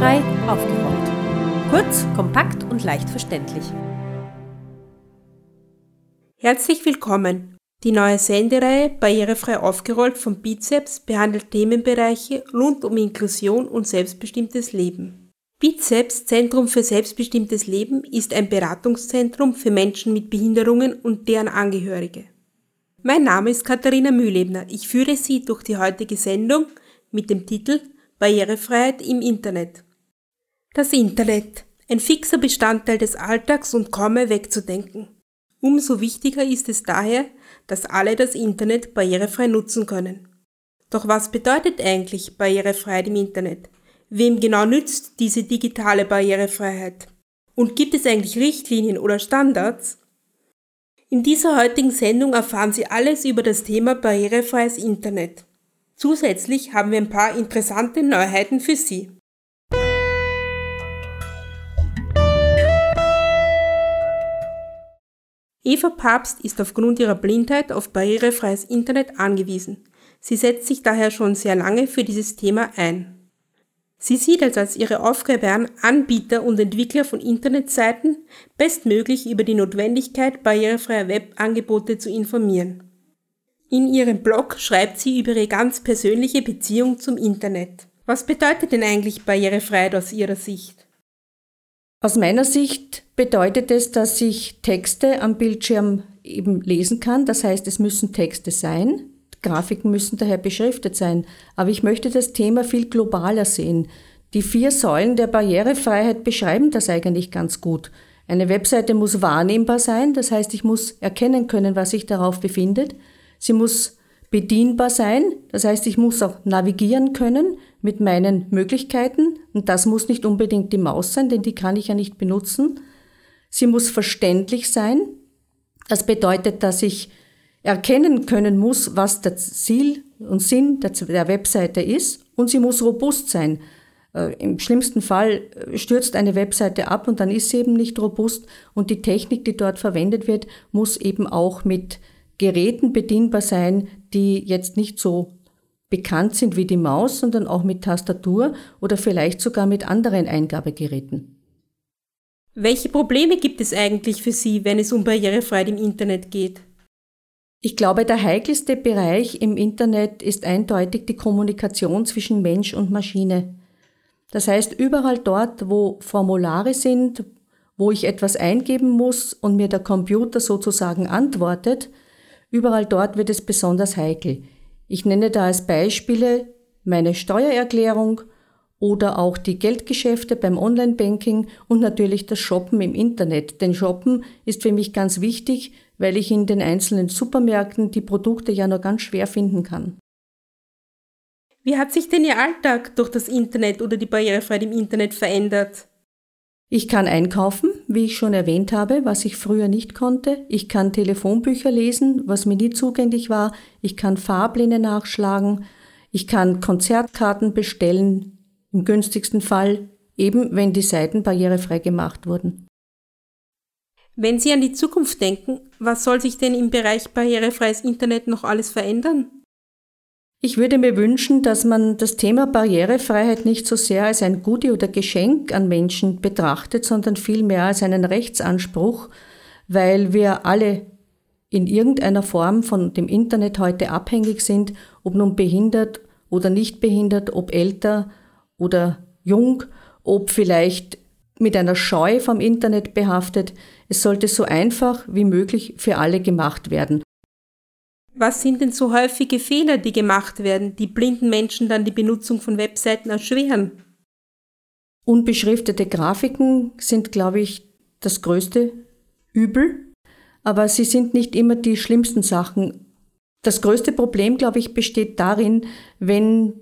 Barrierefrei aufgeräumt. Kurz, kompakt und leicht verständlich. Herzlich willkommen. Die neue Sendereihe Barrierefrei aufgerollt von Bizeps behandelt Themenbereiche rund um Inklusion und selbstbestimmtes Leben. Bizeps Zentrum für selbstbestimmtes Leben ist ein Beratungszentrum für Menschen mit Behinderungen und deren Angehörige. Mein Name ist Katharina Mühlebner. Ich führe Sie durch die heutige Sendung mit dem Titel Barrierefreiheit im Internet. Das Internet, ein fixer Bestandteil des Alltags und kaum mehr wegzudenken. Umso wichtiger ist es daher, dass alle das Internet barrierefrei nutzen können. Doch was bedeutet eigentlich Barrierefreiheit im Internet? Wem genau nützt diese digitale Barrierefreiheit? Und gibt es eigentlich Richtlinien oder Standards? In dieser heutigen Sendung erfahren Sie alles über das Thema barrierefreies Internet. Zusätzlich haben wir ein paar interessante Neuheiten für Sie. Eva Papst ist aufgrund ihrer Blindheit auf barrierefreies Internet angewiesen. Sie setzt sich daher schon sehr lange für dieses Thema ein. Sie sieht es als ihre Aufgabe an, Anbieter und Entwickler von Internetseiten bestmöglich über die Notwendigkeit barrierefreier Webangebote zu informieren. In ihrem Blog schreibt sie über ihre ganz persönliche Beziehung zum Internet. Was bedeutet denn eigentlich Barrierefreiheit aus Ihrer Sicht? Aus meiner Sicht bedeutet es, dass ich Texte am Bildschirm eben lesen kann. Das heißt, es müssen Texte sein. Grafiken müssen daher beschriftet sein. Aber ich möchte das Thema viel globaler sehen. Die vier Säulen der Barrierefreiheit beschreiben das eigentlich ganz gut. Eine Webseite muss wahrnehmbar sein, das heißt, ich muss erkennen können, was sich darauf befindet. Sie muss bedienbar sein, das heißt, ich muss auch navigieren können mit meinen Möglichkeiten. Und das muss nicht unbedingt die Maus sein, denn die kann ich ja nicht benutzen. Sie muss verständlich sein, das bedeutet, dass ich erkennen können muss, was der Ziel und Sinn der, Webseite ist. Und sie muss robust sein. Äh, Im schlimmsten Fall äh, stürzt eine Webseite ab und dann ist sie eben nicht robust. Und die Technik, die dort verwendet wird, muss eben auch mit Geräten bedienbar sein, die jetzt nicht so bekannt sind wie die Maus, sondern auch mit Tastatur oder vielleicht sogar mit anderen Eingabegeräten. Welche Probleme gibt es eigentlich für Sie, wenn es um Barrierefreiheit im Internet geht? Ich glaube, der heikelste Bereich im Internet ist eindeutig die Kommunikation zwischen Mensch und Maschine. Das heißt, überall dort, wo Formulare sind, wo ich etwas eingeben muss und mir der Computer sozusagen antwortet, überall dort wird es besonders heikel. Ich nenne da als Beispiele meine Steuererklärung oder auch die Geldgeschäfte beim Online-Banking und natürlich das Shoppen im Internet. Denn Shoppen ist für mich ganz wichtig, weil ich in den einzelnen Supermärkten die Produkte ja nur ganz schwer finden kann. Wie hat sich denn Ihr Alltag durch das Internet oder die Barrierefreiheit im Internet verändert? Ich kann einkaufen, wie ich schon erwähnt habe, was ich früher nicht konnte. Ich kann Telefonbücher lesen, was mir nie zugänglich war. Ich kann Fahrpläne nachschlagen. Ich kann Konzertkarten bestellen, im günstigsten Fall, eben wenn die Seiten barrierefrei gemacht wurden. Wenn Sie an die Zukunft denken, was soll sich denn im Bereich barrierefreies Internet noch alles verändern? Ich würde mir wünschen, dass man das Thema Barrierefreiheit nicht so sehr als ein Gute oder Geschenk an Menschen betrachtet, sondern vielmehr als einen Rechtsanspruch, weil wir alle in irgendeiner Form von dem Internet heute abhängig sind, ob nun behindert oder nicht behindert, ob älter oder jung, ob vielleicht mit einer Scheu vom Internet behaftet. Es sollte so einfach wie möglich für alle gemacht werden. Was sind denn so häufige Fehler, die gemacht werden, die blinden Menschen dann die Benutzung von Webseiten erschweren? Unbeschriftete Grafiken sind, glaube ich, das größte Übel, aber sie sind nicht immer die schlimmsten Sachen. Das größte Problem, glaube ich, besteht darin, wenn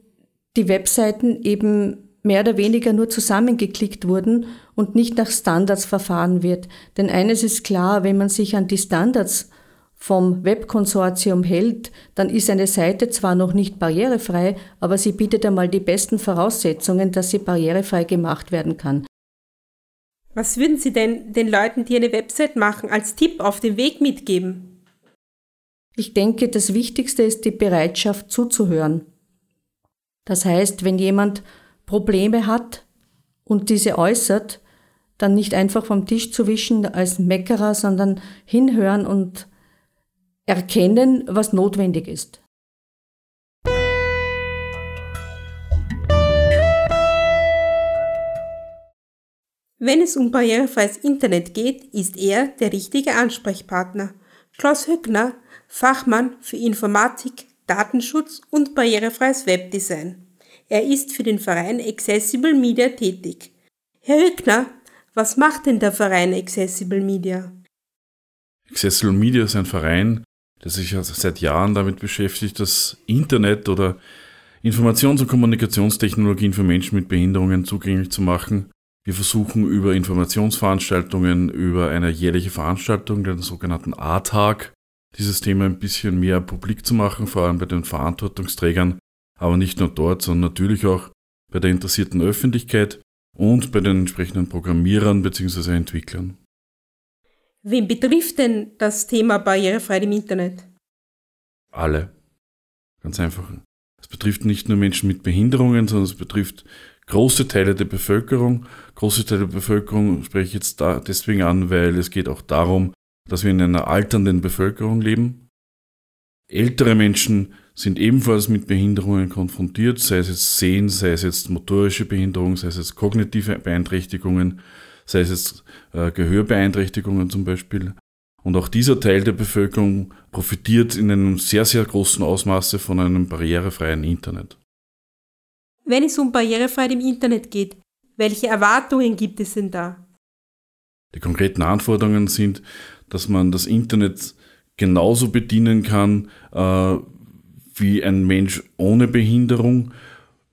die Webseiten eben mehr oder weniger nur zusammengeklickt wurden und nicht nach Standards verfahren wird. Denn eines ist klar, wenn man sich an die Standards vom Webkonsortium hält, dann ist eine Seite zwar noch nicht barrierefrei, aber sie bietet einmal die besten Voraussetzungen, dass sie barrierefrei gemacht werden kann. Was würden Sie denn den Leuten, die eine Website machen, als Tipp auf den Weg mitgeben? Ich denke, das Wichtigste ist die Bereitschaft zuzuhören. Das heißt, wenn jemand Probleme hat und diese äußert, dann nicht einfach vom Tisch zu wischen als Meckerer, sondern hinhören und erkennen, was notwendig ist. Wenn es um barrierefreies Internet geht, ist er der richtige Ansprechpartner. Klaus Höckner, Fachmann für Informatik, Datenschutz und barrierefreies Webdesign. Er ist für den Verein Accessible Media tätig. Herr Höckner, was macht denn der Verein Accessible Media? Accessible Media ist ein Verein, der sich seit Jahren damit beschäftigt, das Internet oder Informations- und Kommunikationstechnologien für Menschen mit Behinderungen zugänglich zu machen wir versuchen über Informationsveranstaltungen, über eine jährliche Veranstaltung, den sogenannten A-Tag, dieses Thema ein bisschen mehr publik zu machen, vor allem bei den Verantwortungsträgern, aber nicht nur dort, sondern natürlich auch bei der interessierten Öffentlichkeit und bei den entsprechenden Programmierern bzw. Entwicklern. Wen betrifft denn das Thema Barrierefreiheit im Internet? Alle. Ganz einfach. Es betrifft nicht nur Menschen mit Behinderungen, sondern es betrifft große Teile der Bevölkerung. Große Teile der Bevölkerung spreche ich jetzt deswegen an, weil es geht auch darum, dass wir in einer alternden Bevölkerung leben. Ältere Menschen sind ebenfalls mit Behinderungen konfrontiert, sei es jetzt Sehen, sei es jetzt motorische Behinderung, sei es jetzt kognitive Beeinträchtigungen, sei es jetzt äh, Gehörbeeinträchtigungen zum Beispiel. Und auch dieser Teil der Bevölkerung profitiert in einem sehr, sehr großen Ausmaße von einem barrierefreien Internet. Wenn es um Barrierefreiheit im Internet geht, welche Erwartungen gibt es denn da? Die konkreten Anforderungen sind, dass man das Internet genauso bedienen kann äh, wie ein Mensch ohne Behinderung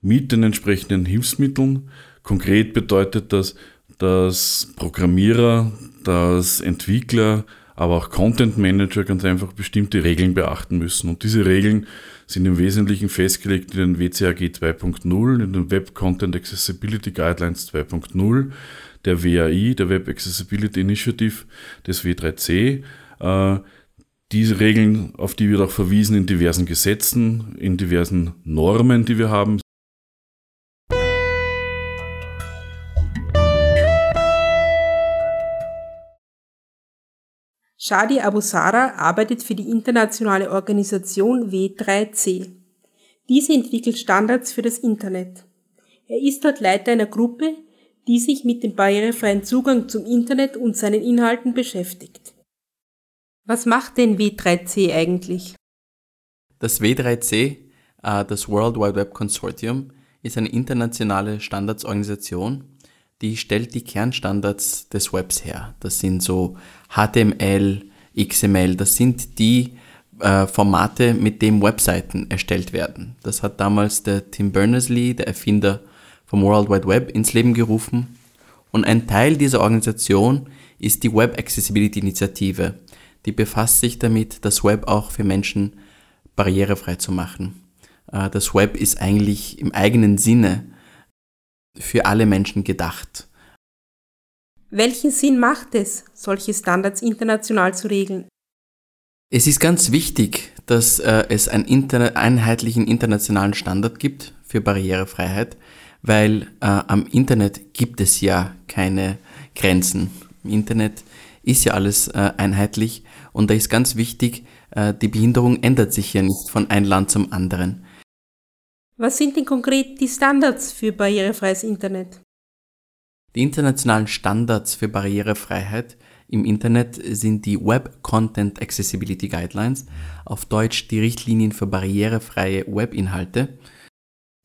mit den entsprechenden Hilfsmitteln. Konkret bedeutet das, dass Programmierer, dass Entwickler, aber auch Content Manager ganz einfach bestimmte Regeln beachten müssen. Und diese Regeln sind im Wesentlichen festgelegt in den WCAG 2.0, in den Web Content Accessibility Guidelines 2.0, der WAI, der Web Accessibility Initiative des W3C. Äh, diese Regeln, auf die wird auch verwiesen in diversen Gesetzen, in diversen Normen, die wir haben, Shadi Abu Sara arbeitet für die internationale Organisation W3C. Diese entwickelt Standards für das Internet. Er ist dort Leiter einer Gruppe, die sich mit dem barrierefreien Zugang zum Internet und seinen Inhalten beschäftigt. Was macht denn W3C eigentlich? Das W3C, äh, das World Wide Web Consortium, ist eine internationale Standardsorganisation, die stellt die Kernstandards des Webs her. Das sind so HTML, XML, das sind die äh, Formate, mit denen Webseiten erstellt werden. Das hat damals der Tim Berners-Lee, der Erfinder vom World Wide Web, ins Leben gerufen. Und ein Teil dieser Organisation ist die Web Accessibility Initiative. Die befasst sich damit, das Web auch für Menschen barrierefrei zu machen. Äh, das Web ist eigentlich im eigenen Sinne für alle Menschen gedacht. Welchen Sinn macht es, solche Standards international zu regeln? Es ist ganz wichtig, dass äh, es einen inter einheitlichen internationalen Standard gibt für Barrierefreiheit, weil äh, am Internet gibt es ja keine Grenzen. Im Internet ist ja alles äh, einheitlich und da ist ganz wichtig, äh, die Behinderung ändert sich ja nicht von einem Land zum anderen. Was sind denn konkret die Standards für barrierefreies Internet? Die internationalen Standards für Barrierefreiheit im Internet sind die Web Content Accessibility Guidelines, auf Deutsch die Richtlinien für barrierefreie Webinhalte.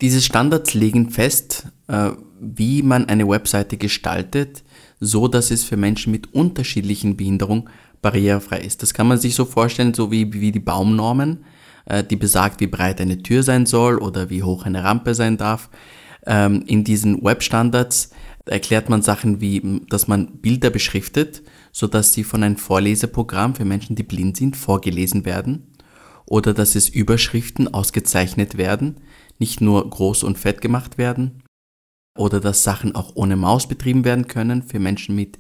Diese Standards legen fest, äh, wie man eine Webseite gestaltet, so dass es für Menschen mit unterschiedlichen Behinderungen barrierefrei ist. Das kann man sich so vorstellen, so wie, wie die Baumnormen. Äh, die besagt, wie breit eine Tür sein soll oder wie hoch eine Rampe sein darf. Ähm, in diesen Webstandards erklärt man Sachen wie, dass man Bilder beschriftet, sodass sie von einem Vorleseprogramm für Menschen, die blind sind, vorgelesen werden. Oder dass es Überschriften ausgezeichnet werden, nicht nur groß und fett gemacht werden. Oder dass Sachen auch ohne Maus betrieben werden können für Menschen mit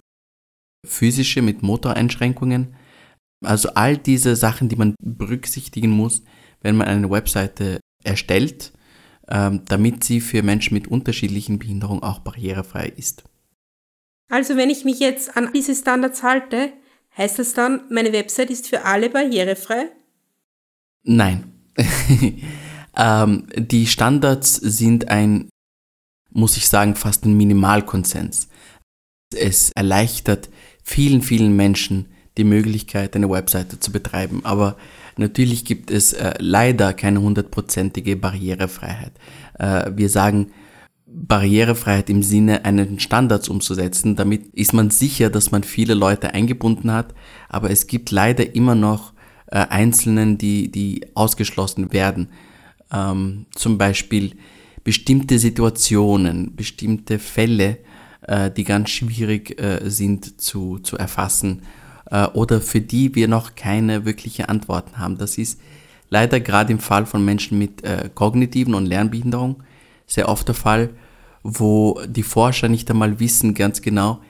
physische, mit Motoreinschränkungen. Also all diese Sachen, die man berücksichtigen muss, wenn man eine Webseite erstellt, ähm, damit sie für Menschen mit unterschiedlichen Behinderungen auch barrierefrei ist. Also wenn ich mich jetzt an diese Standards halte, heißt das dann, meine Website ist für alle barrierefrei? Nein. ähm, die Standards sind ein, muss ich sagen, fast ein Minimalkonsens. Es erleichtert vielen, vielen Menschen die Möglichkeit, eine Webseite zu betreiben. Aber natürlich gibt es äh, leider keine hundertprozentige Barrierefreiheit. Äh, wir sagen, Barrierefreiheit im Sinne, einen Standards umzusetzen. Damit ist man sicher, dass man viele Leute eingebunden hat. Aber es gibt leider immer noch äh, Einzelnen, die, die ausgeschlossen werden. Ähm, zum Beispiel bestimmte Situationen, bestimmte Fälle, äh, die ganz schwierig äh, sind zu, zu erfassen äh, oder für die wir noch keine wirkliche Antworten haben. Das ist leider gerade im Fall von Menschen mit äh, kognitiven und Lernbehinderung sehr oft der Fall, wo die Forscher nicht einmal wissen ganz genau,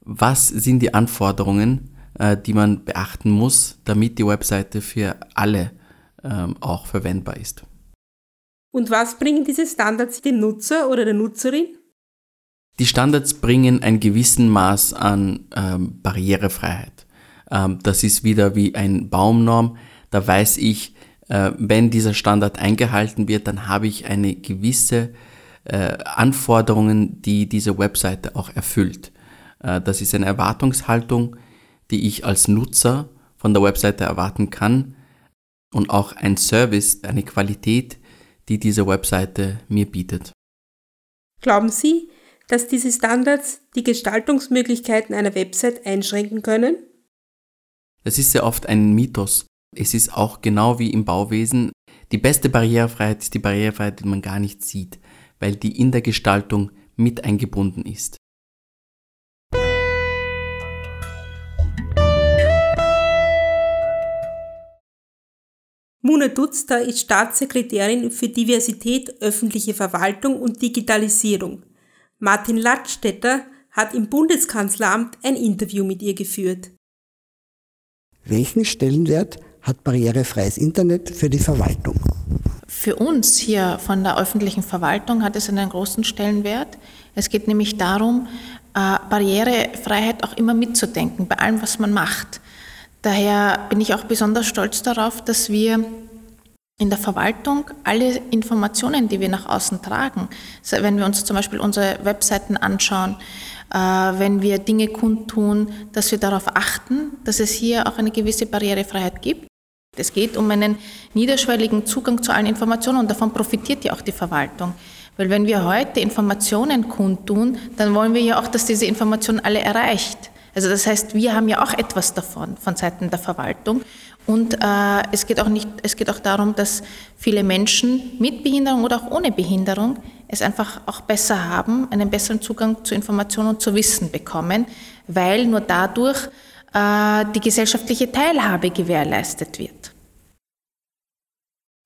was sind die Anforderungen, äh, die man beachten muss, damit die Webseite für alle ähm, auch verwendbar ist. Und was bringen diese Standards dem Nutzer oder der Nutzerin? Die Standards bringen ein gewissen Maß an ähm, Barrierefreiheit. Ähm, das ist wieder wie ein Baumnorm. Da weiß ich, äh, wenn dieser Standard eingehalten wird, dann habe ich eine gewisse äh, Anforderungen, die diese Webseite auch erfüllt. Äh, das ist eine Erwartungshaltung, die ich als Nutzer von der Webseite erwarten kann und auch ein Service, eine Qualität, die diese Webseite mir bietet. Glauben Sie, dass diese Standards die Gestaltungsmöglichkeiten einer Website einschränken können? Das ist sehr oft ein Mythos. Es ist auch genau wie im Bauwesen. Die beste Barrierefreiheit ist die Barrierefreiheit, die man gar nicht sieht, weil die in der Gestaltung mit eingebunden ist. Muna Dutzter ist Staatssekretärin für Diversität, öffentliche Verwaltung und Digitalisierung. Martin Ladstätter hat im Bundeskanzleramt ein Interview mit ihr geführt. Welchen Stellenwert hat barrierefreies Internet für die Verwaltung? Für uns hier von der öffentlichen Verwaltung hat es einen großen Stellenwert. Es geht nämlich darum, äh, Barrierefreiheit auch immer mitzudenken bei allem, was man macht. Daher bin ich auch besonders stolz darauf, dass wir in der Verwaltung alle Informationen, die wir nach außen tragen, wenn wir uns zum Beispiel unsere Webseiten anschauen, wenn wir Dinge kundtun, dass wir darauf achten, dass es hier auch eine gewisse Barrierefreiheit gibt. Es geht um einen niederschwelligen Zugang zu allen Informationen und davon profitiert ja auch die Verwaltung. Weil wenn wir heute Informationen kundtun, dann wollen wir ja auch, dass diese Information alle erreicht. Also das heißt, wir haben ja auch etwas davon von Seiten der Verwaltung. Und äh, es, geht auch nicht, es geht auch darum, dass viele Menschen mit Behinderung oder auch ohne Behinderung es einfach auch besser haben, einen besseren Zugang zu Informationen und zu Wissen bekommen, weil nur dadurch äh, die gesellschaftliche Teilhabe gewährleistet wird.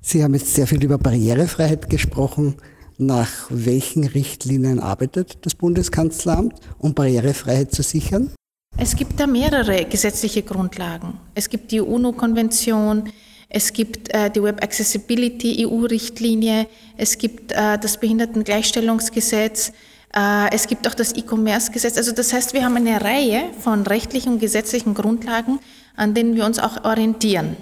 Sie haben jetzt sehr viel über Barrierefreiheit gesprochen. Nach welchen Richtlinien arbeitet das Bundeskanzleramt, um Barrierefreiheit zu sichern? Es gibt da mehrere gesetzliche Grundlagen. Es gibt die UNO-Konvention, es gibt äh, die Web Accessibility EU-Richtlinie, es gibt äh, das Behindertengleichstellungsgesetz, äh, es gibt auch das E-Commerce-Gesetz. Also das heißt, wir haben eine Reihe von rechtlichen und gesetzlichen Grundlagen, an denen wir uns auch orientieren.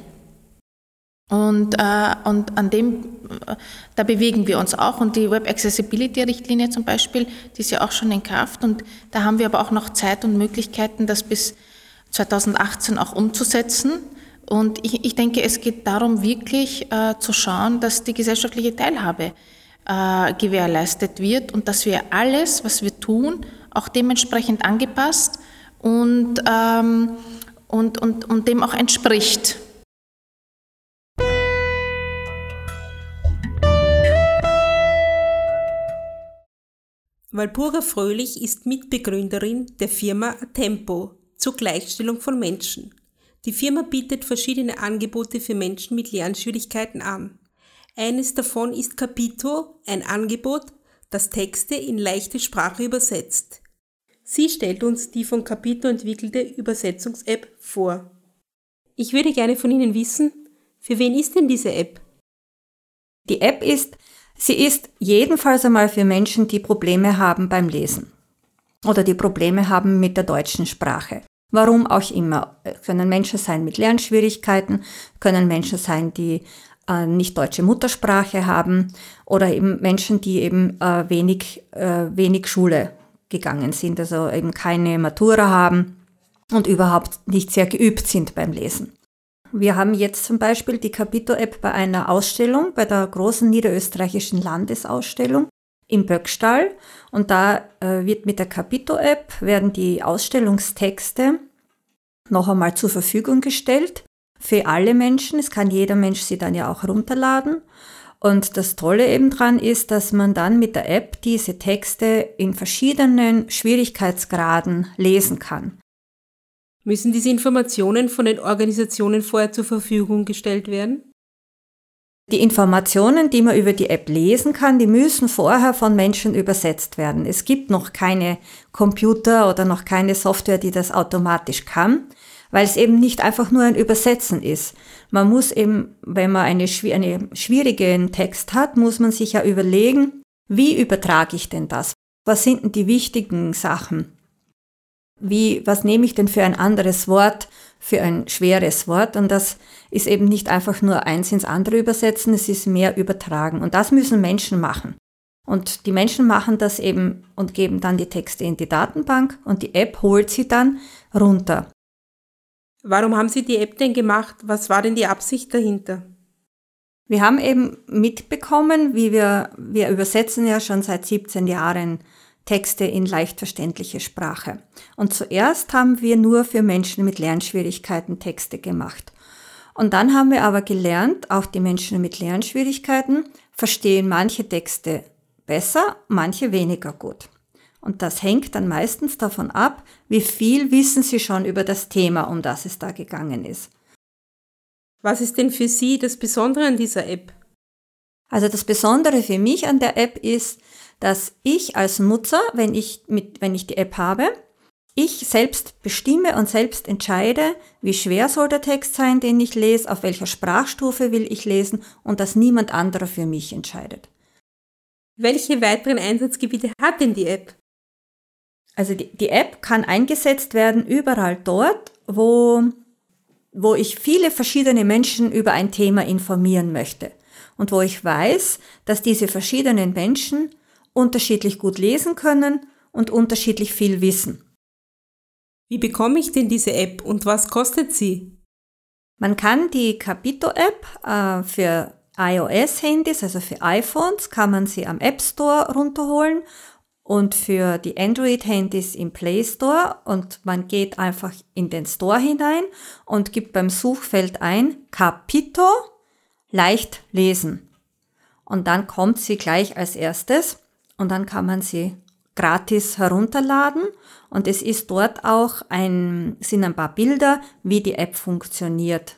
Und, äh, und an dem, äh, da bewegen wir uns auch. Und die Web Accessibility Richtlinie zum Beispiel, die ist ja auch schon in Kraft. Und da haben wir aber auch noch Zeit und Möglichkeiten, das bis 2018 auch umzusetzen. Und ich, ich denke, es geht darum, wirklich äh, zu schauen, dass die gesellschaftliche Teilhabe äh, gewährleistet wird und dass wir alles, was wir tun, auch dementsprechend angepasst und, ähm, und, und, und dem auch entspricht. Walpurga Fröhlich ist Mitbegründerin der Firma Tempo zur Gleichstellung von Menschen. Die Firma bietet verschiedene Angebote für Menschen mit Lernschwierigkeiten an. Eines davon ist Capito, ein Angebot, das Texte in leichte Sprache übersetzt. Sie stellt uns die von Capito entwickelte Übersetzungs-App vor. Ich würde gerne von Ihnen wissen, für wen ist denn diese App? Die App ist Sie ist jedenfalls einmal für Menschen, die Probleme haben beim Lesen oder die Probleme haben mit der deutschen Sprache. Warum auch immer. Können Menschen sein mit Lernschwierigkeiten, können Menschen sein, die äh, nicht deutsche Muttersprache haben oder eben Menschen, die eben äh, wenig, äh, wenig Schule gegangen sind, also eben keine Matura haben und überhaupt nicht sehr geübt sind beim Lesen. Wir haben jetzt zum Beispiel die Capito-App bei einer Ausstellung, bei der großen niederösterreichischen Landesausstellung im Böckstall. Und da äh, wird mit der Capito-App werden die Ausstellungstexte noch einmal zur Verfügung gestellt für alle Menschen. Es kann jeder Mensch sie dann ja auch runterladen. Und das Tolle eben dran ist, dass man dann mit der App diese Texte in verschiedenen Schwierigkeitsgraden lesen kann. Müssen diese Informationen von den Organisationen vorher zur Verfügung gestellt werden? Die Informationen, die man über die App lesen kann, die müssen vorher von Menschen übersetzt werden. Es gibt noch keine Computer oder noch keine Software, die das automatisch kann, weil es eben nicht einfach nur ein Übersetzen ist. Man muss eben, wenn man eine, einen schwierigen Text hat, muss man sich ja überlegen, wie übertrage ich denn das? Was sind denn die wichtigen Sachen? wie, was nehme ich denn für ein anderes Wort, für ein schweres Wort? Und das ist eben nicht einfach nur eins ins andere übersetzen, es ist mehr übertragen. Und das müssen Menschen machen. Und die Menschen machen das eben und geben dann die Texte in die Datenbank und die App holt sie dann runter. Warum haben Sie die App denn gemacht? Was war denn die Absicht dahinter? Wir haben eben mitbekommen, wie wir, wir übersetzen ja schon seit 17 Jahren Texte in leicht verständliche Sprache. Und zuerst haben wir nur für Menschen mit Lernschwierigkeiten Texte gemacht. Und dann haben wir aber gelernt, auch die Menschen mit Lernschwierigkeiten verstehen manche Texte besser, manche weniger gut. Und das hängt dann meistens davon ab, wie viel wissen Sie schon über das Thema, um das es da gegangen ist. Was ist denn für Sie das Besondere an dieser App? Also das Besondere für mich an der App ist, dass ich als Nutzer, wenn ich, mit, wenn ich die App habe, ich selbst bestimme und selbst entscheide, wie schwer soll der Text sein, den ich lese, auf welcher Sprachstufe will ich lesen und dass niemand anderer für mich entscheidet. Welche weiteren Einsatzgebiete hat denn die App? Also die, die App kann eingesetzt werden überall dort, wo, wo ich viele verschiedene Menschen über ein Thema informieren möchte und wo ich weiß, dass diese verschiedenen Menschen unterschiedlich gut lesen können und unterschiedlich viel wissen. Wie bekomme ich denn diese App und was kostet sie? Man kann die Capito-App äh, für iOS-Handys, also für iPhones, kann man sie am App Store runterholen und für die Android-Handys im Play Store und man geht einfach in den Store hinein und gibt beim Suchfeld ein Capito leicht lesen. Und dann kommt sie gleich als erstes und dann kann man sie gratis herunterladen und es ist dort auch ein, sind ein paar Bilder, wie die App funktioniert.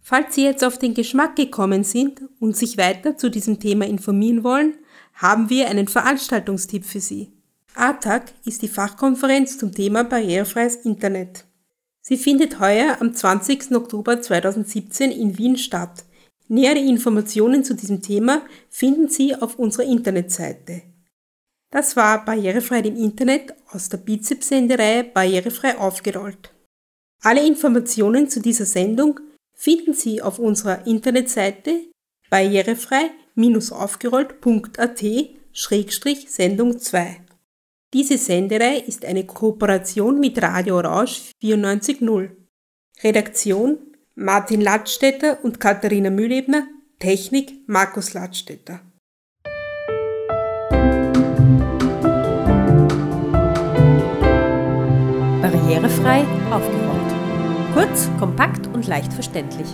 Falls Sie jetzt auf den Geschmack gekommen sind und sich weiter zu diesem Thema informieren wollen, haben wir einen Veranstaltungstipp für Sie. ATAC ist die Fachkonferenz zum Thema barrierefreies Internet. Sie findet heuer am 20. Oktober 2017 in Wien statt. Nähere Informationen zu diesem Thema finden Sie auf unserer Internetseite. Das war Barrierefrei im Internet aus der Bizeps-Sendereihe Barrierefrei aufgerollt. Alle Informationen zu dieser Sendung finden Sie auf unserer Internetseite barrierefrei-aufgerollt.at-sendung 2. Diese Senderei ist eine Kooperation mit Radio Orange 94.0. Redaktion Martin Ladstätter und Katharina Mühlebner, Technik Markus Ladstätter. Barrierefrei aufgeräumt. Kurz, kompakt und leicht verständlich.